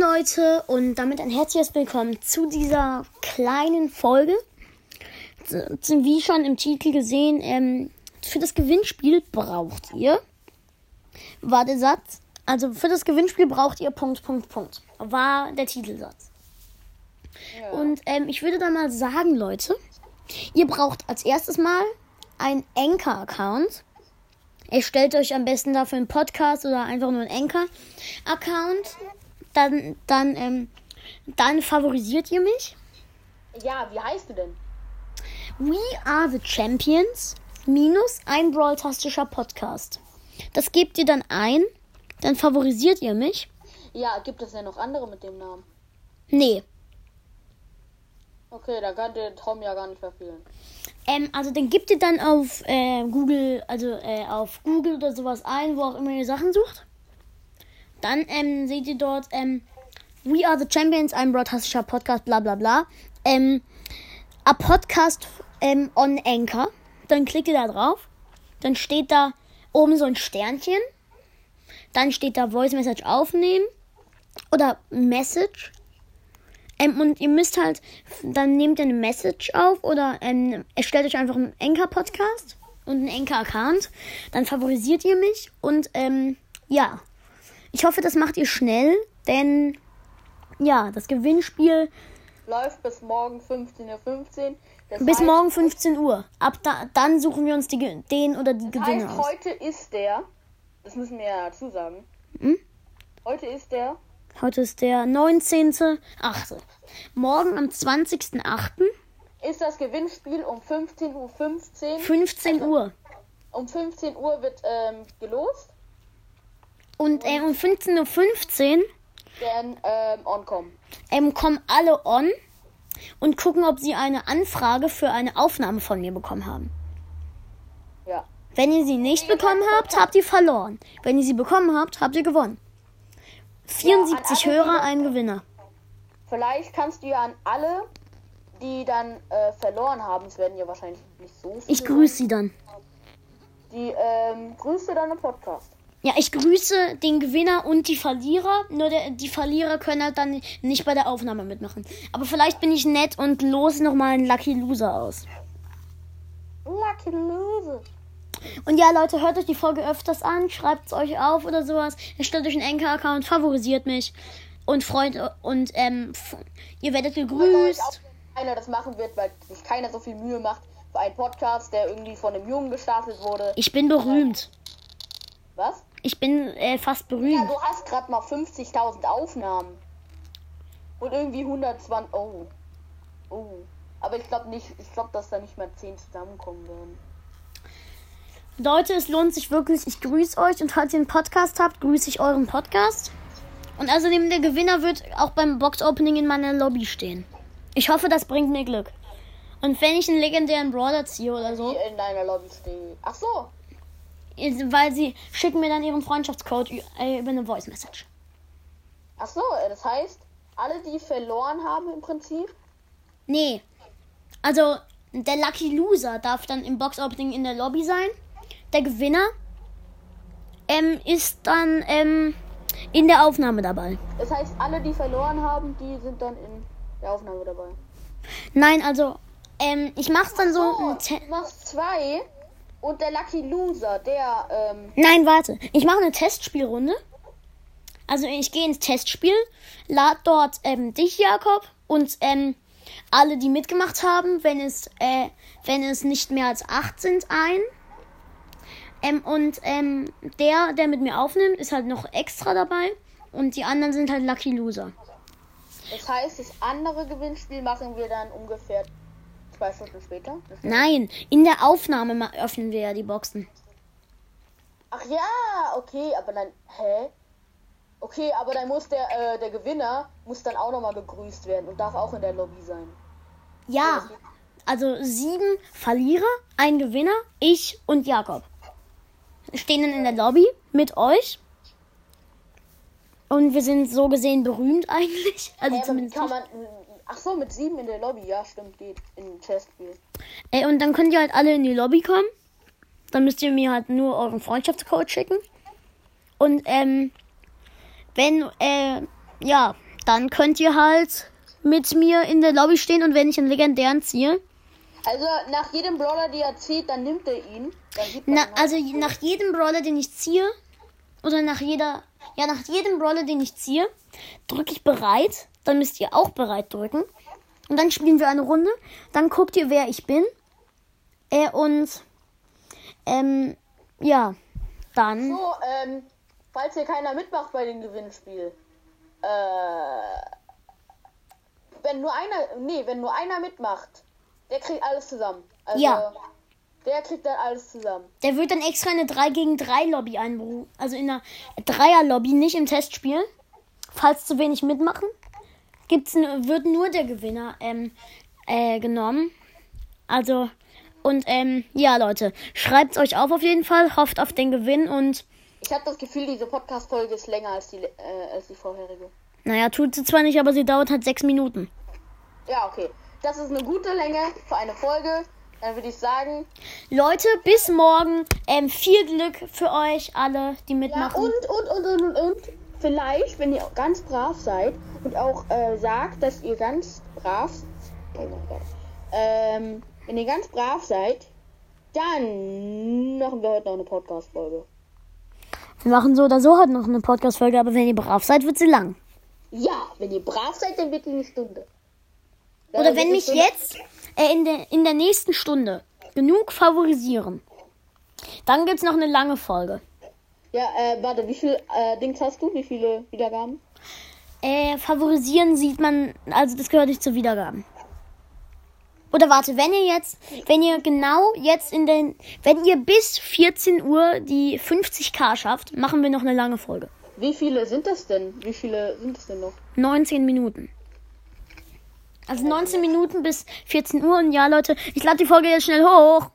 Leute und damit ein herzliches Willkommen zu dieser kleinen Folge. Wie schon im Titel gesehen, ähm, für das Gewinnspiel braucht ihr, war der Satz, also für das Gewinnspiel braucht ihr Punkt, Punkt, Punkt, war der Titelsatz. Ja. Und ähm, ich würde dann mal sagen, Leute, ihr braucht als erstes mal einen Anchor-Account. Erstellt euch am besten dafür einen Podcast oder einfach nur einen Anchor-Account dann, dann, ähm, dann favorisiert ihr mich. Ja, wie heißt du denn? We are the Champions minus ein Brawl-tastischer Podcast. Das gebt ihr dann ein, dann favorisiert ihr mich. Ja, gibt es ja noch andere mit dem Namen? Nee. Okay, da kann der Tom ja gar nicht verfehlen. Ähm, also dann gebt ihr dann auf äh, Google, also äh, auf Google oder sowas ein, wo auch immer ihr Sachen sucht. Dann ähm, seht ihr dort ähm, We Are the Champions, ein broadcastischer Podcast, bla bla bla. Ähm, a Podcast ähm, on Anchor. Dann klickt ihr da drauf. Dann steht da oben so ein Sternchen. Dann steht da Voice Message aufnehmen. Oder Message. Ähm, und ihr müsst halt, dann nehmt ihr eine Message auf oder ähm, erstellt euch einfach einen Anchor-Podcast und einen Anchor-Account. Dann favorisiert ihr mich und ähm, ja. Ich hoffe, das macht ihr schnell, denn ja, das Gewinnspiel läuft bis morgen 15.15 Uhr. bis morgen 15 Uhr. Ab da, dann suchen wir uns die, den oder die Gewinner heißt, aus. Heute ist der, das müssen wir ja dazu sagen. Hm? Heute ist der. Heute ist der 19.8. Morgen am 20.8. ist das Gewinnspiel um 15.15 Uhr. 15, 15 also Uhr. Um 15 Uhr wird ähm, gelost. Und äh, um 15.15 Uhr werden ähm, on kommen. Ähm, kommen alle on und gucken, ob sie eine Anfrage für eine Aufnahme von mir bekommen haben. Ja. Wenn ihr sie nicht bekommen habt, habt ihr verloren. Wenn ihr sie bekommen habt, habt ihr gewonnen. 74 ja, Hörer, ein Gewinner. Vielleicht kannst du ja an alle, die dann äh, verloren haben, es werden ja wahrscheinlich nicht so viele. Ich grüße sie dann. Die ähm, grüße dann im Podcast. Ja, ich grüße den Gewinner und die Verlierer. Nur der, die Verlierer können halt dann nicht bei der Aufnahme mitmachen. Aber vielleicht bin ich nett und los nochmal einen Lucky Loser aus. Lucky Loser. Und ja, Leute, hört euch die Folge öfters an, schreibt es euch auf oder sowas. Erstellt euch einen Enker-Account, favorisiert mich und freut und ähm, ihr werdet gegrüßt. Keiner das machen wird, weil sich keiner so viel Mühe macht für einen Podcast, der irgendwie von einem Jungen gestartet wurde. Ich bin berühmt. Was? Ich bin äh, fast berühmt. Ja, du hast gerade mal 50.000 Aufnahmen. Und irgendwie 120. Oh. Oh. Aber ich glaube nicht, ich glaube, dass da nicht mal 10 zusammenkommen werden. Leute, es lohnt sich wirklich. Ich grüße euch und falls ihr einen Podcast habt, grüße ich euren Podcast. Und außerdem der Gewinner wird auch beim Box-Opening in meiner Lobby stehen. Ich hoffe, das bringt mir Glück. Und wenn ich einen legendären Brawler ziehe oder so. in deiner Lobby stehe. Ach so weil sie schicken mir dann ihren Freundschaftscode äh, über eine Voice Message. Ach so, äh, das heißt, alle, die verloren haben im Prinzip? Nee. Also, der Lucky Loser darf dann im Box Opening in der Lobby sein. Der Gewinner ähm, ist dann ähm, in der Aufnahme dabei. Das heißt, alle, die verloren haben, die sind dann in der Aufnahme dabei. Nein, also, ähm, ich mach's dann so. so du machst zwei und der Lucky Loser, der. Ähm Nein, warte. Ich mache eine Testspielrunde. Also ich gehe ins Testspiel, lade dort ähm, dich, Jakob, und ähm, alle, die mitgemacht haben, wenn es, äh, wenn es nicht mehr als acht sind, ein. Ähm, und ähm, der, der mit mir aufnimmt, ist halt noch extra dabei. Und die anderen sind halt Lucky Loser. Das heißt, das andere Gewinnspiel machen wir dann ungefähr Zwei Stunden später? Nein, in der Aufnahme öffnen wir ja die Boxen. Ach ja, okay, aber dann. Hä? Okay, aber dann muss der, äh, der Gewinner muss dann auch nochmal begrüßt werden und darf auch in der Lobby sein. Ja. Also sieben Verlierer, ein Gewinner, ich und Jakob. Stehen dann in der Lobby mit euch. Und wir sind so gesehen berühmt eigentlich. Also hey, zumindest. Kann man, Ach so, mit sieben in der Lobby. Ja, stimmt, geht. In Chestspiel. Ey, und dann könnt ihr halt alle in die Lobby kommen. Dann müsst ihr mir halt nur euren Freundschaftscode schicken. Und, ähm, wenn, äh, ja, dann könnt ihr halt mit mir in der Lobby stehen und wenn ich einen legendären ziehe, Also nach jedem Brawler, der er zieht, dann nimmt er ihn. Na, halt- also nach jedem Brawler, den ich ziehe, oder nach jeder, ja, nach jedem Brawler, den ich ziehe, drücke ich bereit. Dann müsst ihr auch bereit drücken. Und dann spielen wir eine Runde. Dann guckt ihr, wer ich bin. Äh, und, ähm, ja, dann. So, ähm, falls hier keiner mitmacht bei dem Gewinnspiel. Äh, wenn nur einer, nee, wenn nur einer mitmacht, der kriegt alles zusammen. Also, Ja. Der kriegt dann alles zusammen. Der wird dann extra eine 3 gegen 3 Lobby einberufen. Also in einer Dreier Lobby, nicht im Testspiel. Falls zu wenig mitmachen, gibt's wird nur der Gewinner ähm, äh, genommen. Also, und ähm, ja, Leute, schreibt's euch auf auf jeden Fall, hofft auf den Gewinn und Ich habe das Gefühl, diese Podcast-Folge ist länger als die, äh, als die vorherige. naja, tut sie zwar nicht, aber sie dauert halt sechs Minuten. Ja, okay. Das ist eine gute Länge für eine Folge. Dann würde ich sagen, Leute, bis morgen. Ähm, viel Glück für euch alle, die Ja, mitmachen. und, und, und, und, und, und, vielleicht, wenn ihr ganz brav seid und auch äh, sagt, dass ihr ganz brav, oh ähm, wenn ihr ganz brav seid, dann machen wir heute noch eine Podcast-Folge. Wir machen so oder so heute noch eine Podcast-Folge, aber wenn ihr brav seid, wird sie lang. Ja, wenn ihr brav seid, dann wird die eine Stunde. Dann Oder wenn mich Stunde- jetzt äh, in, der, in der nächsten Stunde genug favorisieren, dann gibt's noch eine lange Folge. Ja, äh, warte, wie viel äh, Dings hast du? Wie viele Wiedergaben? Äh, favorisieren sieht man, also das gehört nicht zu Wiedergaben. Oder warte, wenn ihr jetzt, wenn ihr genau jetzt in den, wenn ihr bis 14 Uhr die 50k schafft, machen wir noch eine lange Folge. Wie viele sind das denn? Wie viele sind es denn noch? 19 Minuten. Also 19 Minuten bis 14 Uhr und ja, Leute, ich lade die Folge jetzt schnell hoch.